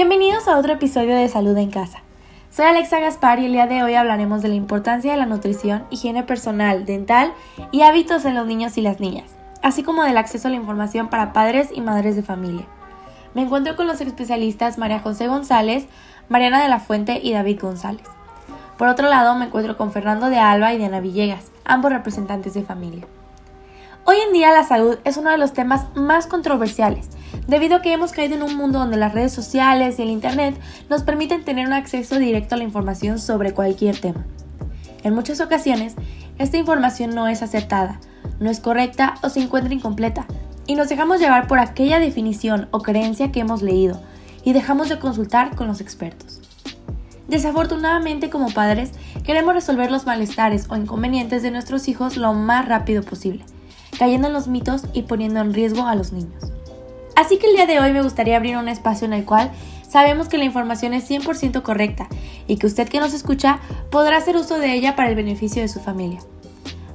Bienvenidos a otro episodio de Salud en Casa. Soy Alexa Gaspar y el día de hoy hablaremos de la importancia de la nutrición, higiene personal, dental y hábitos en los niños y las niñas, así como del acceso a la información para padres y madres de familia. Me encuentro con los especialistas María José González, Mariana de la Fuente y David González. Por otro lado, me encuentro con Fernando de Alba y Diana Villegas, ambos representantes de familia. Hoy en día la salud es uno de los temas más controversiales, debido a que hemos caído en un mundo donde las redes sociales y el Internet nos permiten tener un acceso directo a la información sobre cualquier tema. En muchas ocasiones, esta información no es acertada, no es correcta o se encuentra incompleta, y nos dejamos llevar por aquella definición o creencia que hemos leído, y dejamos de consultar con los expertos. Desafortunadamente como padres, queremos resolver los malestares o inconvenientes de nuestros hijos lo más rápido posible cayendo en los mitos y poniendo en riesgo a los niños. Así que el día de hoy me gustaría abrir un espacio en el cual sabemos que la información es 100% correcta y que usted que nos escucha podrá hacer uso de ella para el beneficio de su familia.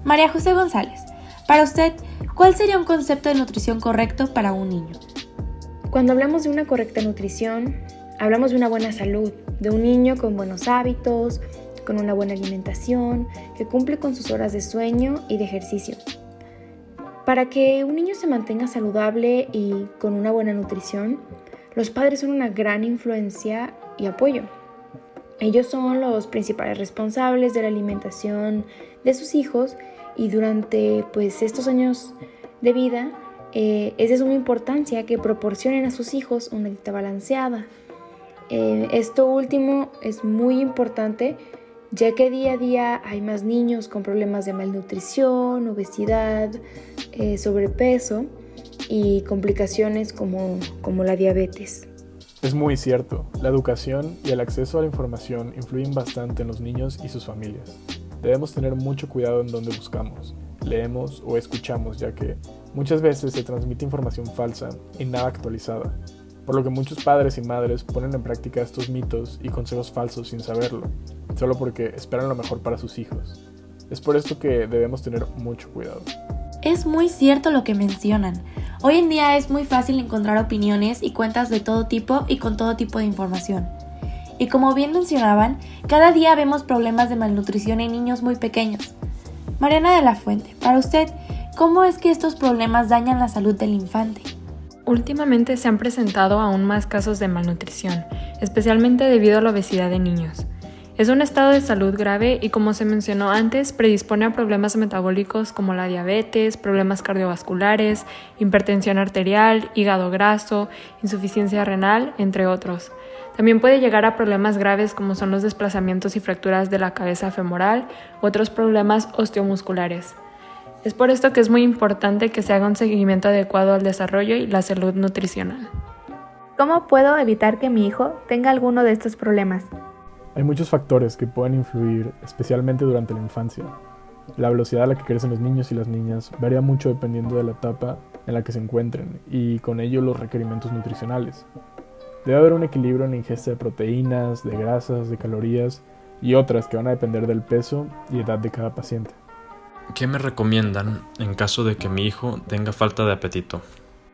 María José González, para usted, ¿cuál sería un concepto de nutrición correcto para un niño? Cuando hablamos de una correcta nutrición, hablamos de una buena salud, de un niño con buenos hábitos, con una buena alimentación, que cumple con sus horas de sueño y de ejercicio, para que un niño se mantenga saludable y con una buena nutrición, los padres son una gran influencia y apoyo. Ellos son los principales responsables de la alimentación de sus hijos y durante pues, estos años de vida eh, es de suma importancia que proporcionen a sus hijos una dieta balanceada. Eh, esto último es muy importante ya que día a día hay más niños con problemas de malnutrición, obesidad, eh, sobrepeso y complicaciones como, como la diabetes. Es muy cierto, la educación y el acceso a la información influyen bastante en los niños y sus familias. Debemos tener mucho cuidado en donde buscamos, leemos o escuchamos, ya que muchas veces se transmite información falsa y nada actualizada, por lo que muchos padres y madres ponen en práctica estos mitos y consejos falsos sin saberlo, solo porque esperan lo mejor para sus hijos. Es por esto que debemos tener mucho cuidado. Es muy cierto lo que mencionan. Hoy en día es muy fácil encontrar opiniones y cuentas de todo tipo y con todo tipo de información. Y como bien mencionaban, cada día vemos problemas de malnutrición en niños muy pequeños. Mariana de la Fuente, para usted, ¿cómo es que estos problemas dañan la salud del infante? Últimamente se han presentado aún más casos de malnutrición, especialmente debido a la obesidad de niños. Es un estado de salud grave y como se mencionó antes, predispone a problemas metabólicos como la diabetes, problemas cardiovasculares, hipertensión arterial, hígado graso, insuficiencia renal, entre otros. También puede llegar a problemas graves como son los desplazamientos y fracturas de la cabeza femoral u otros problemas osteomusculares. Es por esto que es muy importante que se haga un seguimiento adecuado al desarrollo y la salud nutricional. ¿Cómo puedo evitar que mi hijo tenga alguno de estos problemas? Hay muchos factores que pueden influir, especialmente durante la infancia. La velocidad a la que crecen los niños y las niñas varía mucho dependiendo de la etapa en la que se encuentren y con ello los requerimientos nutricionales. Debe haber un equilibrio en la ingesta de proteínas, de grasas, de calorías y otras que van a depender del peso y edad de cada paciente. ¿Qué me recomiendan en caso de que mi hijo tenga falta de apetito?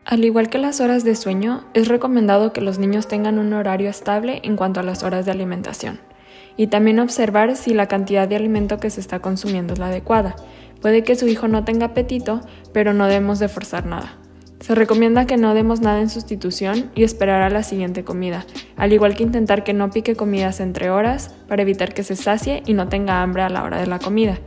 Al igual que las horas de sueño, es recomendado que los niños tengan un horario estable en cuanto a las horas de alimentación y también observar si la cantidad de alimento que se está consumiendo es la adecuada. Puede que su hijo no tenga apetito, pero no debemos de forzar nada. Se recomienda que no demos nada en sustitución y esperar a la siguiente comida, al igual que intentar que no pique comidas entre horas para evitar que se sacie y no tenga hambre a la hora de la comida.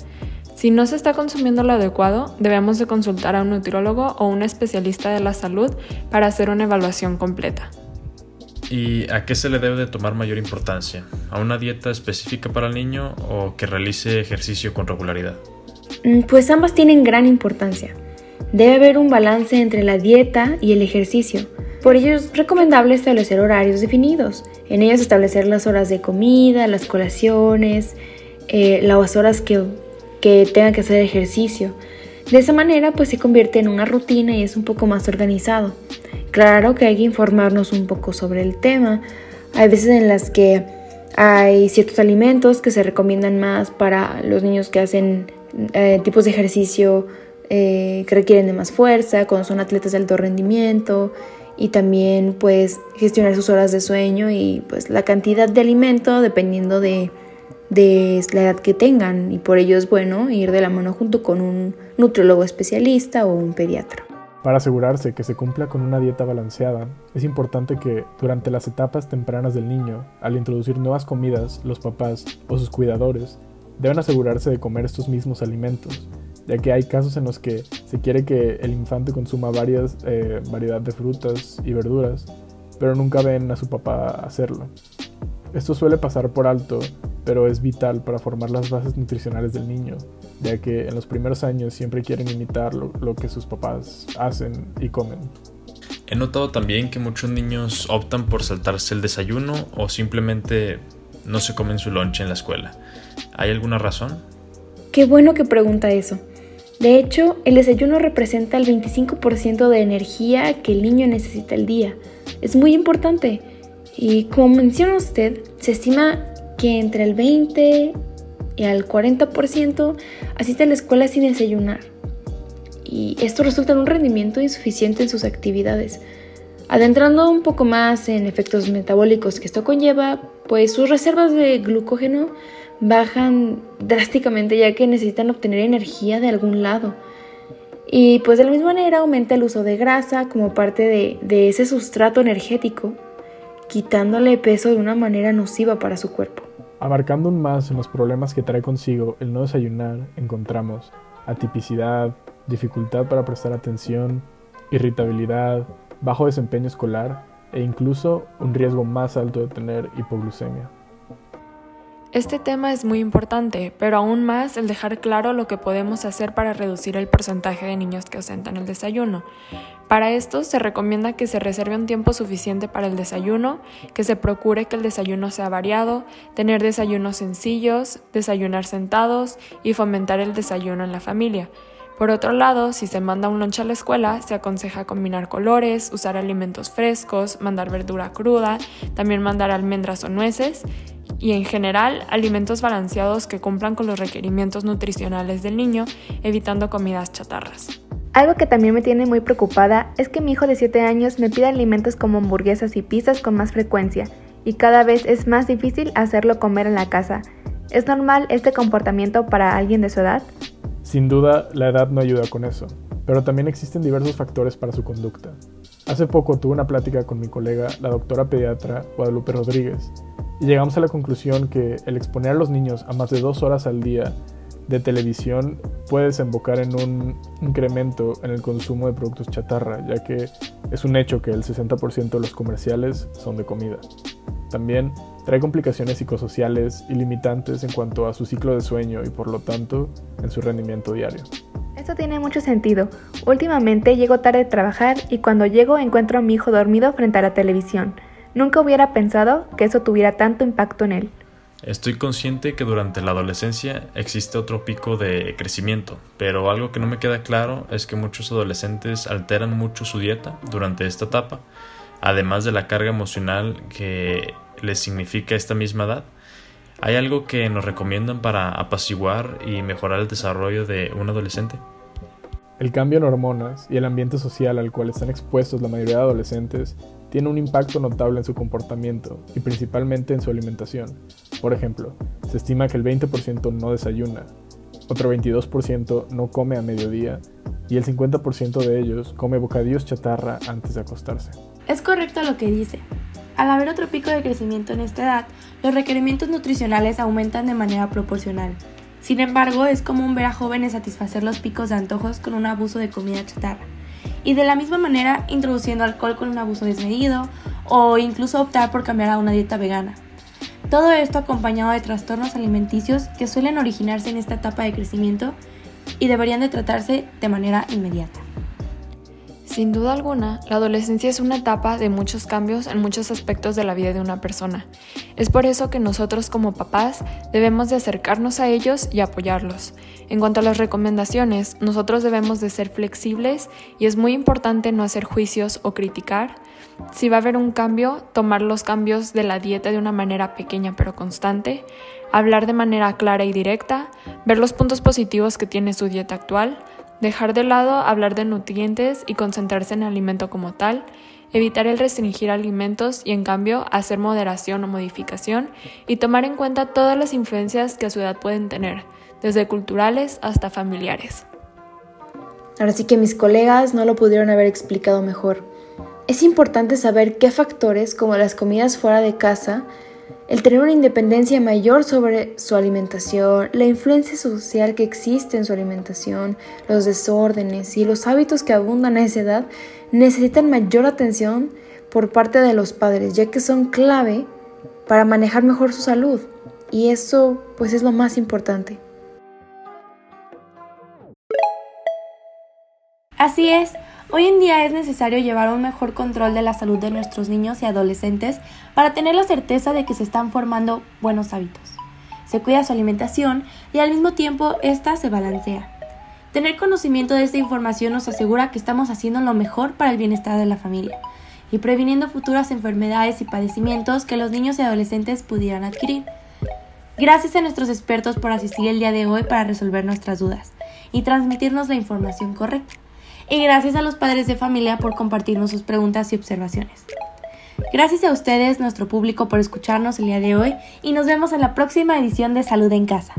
Si no se está consumiendo lo adecuado, debemos de consultar a un nutriólogo o un especialista de la salud para hacer una evaluación completa. ¿Y a qué se le debe de tomar mayor importancia? ¿A una dieta específica para el niño o que realice ejercicio con regularidad? Mm, pues ambas tienen gran importancia. Debe haber un balance entre la dieta y el ejercicio. Por ello es recomendable establecer horarios definidos. En ellos establecer las horas de comida, las colaciones, eh, las horas que que tenga que hacer ejercicio. De esa manera pues se convierte en una rutina y es un poco más organizado. Claro que hay que informarnos un poco sobre el tema. Hay veces en las que hay ciertos alimentos que se recomiendan más para los niños que hacen eh, tipos de ejercicio eh, que requieren de más fuerza, cuando son atletas de alto rendimiento y también pues gestionar sus horas de sueño y pues la cantidad de alimento dependiendo de, de la edad que tengan y por ello es bueno ir de la mano junto con un nutriólogo especialista o un pediatra. Para asegurarse que se cumpla con una dieta balanceada, es importante que, durante las etapas tempranas del niño, al introducir nuevas comidas, los papás o sus cuidadores deben asegurarse de comer estos mismos alimentos, ya que hay casos en los que se quiere que el infante consuma varias eh, variedad de frutas y verduras, pero nunca ven a su papá hacerlo. Esto suele pasar por alto, pero es vital para formar las bases nutricionales del niño, ya que en los primeros años siempre quieren imitar lo, lo que sus papás hacen y comen. He notado también que muchos niños optan por saltarse el desayuno o simplemente no se comen su lonche en la escuela. ¿Hay alguna razón? Qué bueno que pregunta eso. De hecho, el desayuno representa el 25% de energía que el niño necesita al día. Es muy importante. Y como menciona usted, se estima que entre el 20 y al 40% asiste a la escuela sin desayunar. Y esto resulta en un rendimiento insuficiente en sus actividades. Adentrando un poco más en efectos metabólicos que esto conlleva, pues sus reservas de glucógeno bajan drásticamente ya que necesitan obtener energía de algún lado. Y pues de la misma manera aumenta el uso de grasa como parte de, de ese sustrato energético quitándole peso de una manera nociva para su cuerpo. Abarcando un más en los problemas que trae consigo el no desayunar, encontramos atipicidad, dificultad para prestar atención, irritabilidad, bajo desempeño escolar e incluso un riesgo más alto de tener hipoglucemia. Este tema es muy importante, pero aún más el dejar claro lo que podemos hacer para reducir el porcentaje de niños que ausentan el desayuno. Para esto se recomienda que se reserve un tiempo suficiente para el desayuno, que se procure que el desayuno sea variado, tener desayunos sencillos, desayunar sentados y fomentar el desayuno en la familia. Por otro lado, si se manda un lunch a la escuela, se aconseja combinar colores, usar alimentos frescos, mandar verdura cruda, también mandar almendras o nueces y en general alimentos balanceados que cumplan con los requerimientos nutricionales del niño, evitando comidas chatarras. Algo que también me tiene muy preocupada es que mi hijo de 7 años me pide alimentos como hamburguesas y pizzas con más frecuencia, y cada vez es más difícil hacerlo comer en la casa. ¿Es normal este comportamiento para alguien de su edad? Sin duda, la edad no ayuda con eso, pero también existen diversos factores para su conducta. Hace poco tuve una plática con mi colega, la doctora pediatra Guadalupe Rodríguez, y llegamos a la conclusión que el exponer a los niños a más de dos horas al día de televisión puede desembocar en un incremento en el consumo de productos chatarra, ya que es un hecho que el 60% de los comerciales son de comida. También trae complicaciones psicosociales y limitantes en cuanto a su ciclo de sueño y por lo tanto en su rendimiento diario. Esto tiene mucho sentido. Últimamente llego tarde a trabajar y cuando llego encuentro a mi hijo dormido frente a la televisión. Nunca hubiera pensado que eso tuviera tanto impacto en él. Estoy consciente que durante la adolescencia existe otro pico de crecimiento, pero algo que no me queda claro es que muchos adolescentes alteran mucho su dieta durante esta etapa, además de la carga emocional que les significa esta misma edad. ¿Hay algo que nos recomiendan para apaciguar y mejorar el desarrollo de un adolescente? El cambio en hormonas y el ambiente social al cual están expuestos la mayoría de adolescentes tiene un impacto notable en su comportamiento y principalmente en su alimentación. Por ejemplo, se estima que el 20% no desayuna, otro 22% no come a mediodía y el 50% de ellos come bocadillos chatarra antes de acostarse. Es correcto lo que dice. Al haber otro pico de crecimiento en esta edad, los requerimientos nutricionales aumentan de manera proporcional. Sin embargo, es común ver a jóvenes satisfacer los picos de antojos con un abuso de comida chatarra y de la misma manera introduciendo alcohol con un abuso desmedido o incluso optar por cambiar a una dieta vegana. Todo esto acompañado de trastornos alimenticios que suelen originarse en esta etapa de crecimiento y deberían de tratarse de manera inmediata. Sin duda alguna, la adolescencia es una etapa de muchos cambios en muchos aspectos de la vida de una persona. Es por eso que nosotros como papás debemos de acercarnos a ellos y apoyarlos. En cuanto a las recomendaciones, nosotros debemos de ser flexibles y es muy importante no hacer juicios o criticar. Si va a haber un cambio, tomar los cambios de la dieta de una manera pequeña pero constante, hablar de manera clara y directa, ver los puntos positivos que tiene su dieta actual, dejar de lado hablar de nutrientes y concentrarse en el alimento como tal, evitar el restringir alimentos y en cambio hacer moderación o modificación y tomar en cuenta todas las influencias que a su edad pueden tener, desde culturales hasta familiares. Ahora sí que mis colegas no lo pudieron haber explicado mejor. Es importante saber qué factores, como las comidas fuera de casa, el tener una independencia mayor sobre su alimentación, la influencia social que existe en su alimentación, los desórdenes y los hábitos que abundan a esa edad necesitan mayor atención por parte de los padres, ya que son clave para manejar mejor su salud. Y eso pues es lo más importante. Así es, Hoy en día es necesario llevar un mejor control de la salud de nuestros niños y adolescentes para tener la certeza de que se están formando buenos hábitos. Se cuida su alimentación y al mismo tiempo ésta se balancea. Tener conocimiento de esta información nos asegura que estamos haciendo lo mejor para el bienestar de la familia y previniendo futuras enfermedades y padecimientos que los niños y adolescentes pudieran adquirir. Gracias a nuestros expertos por asistir el día de hoy para resolver nuestras dudas y transmitirnos la información correcta y gracias a los padres de familia por compartirnos sus preguntas y observaciones. Gracias a ustedes, nuestro público, por escucharnos el día de hoy y nos vemos en la próxima edición de Salud en Casa.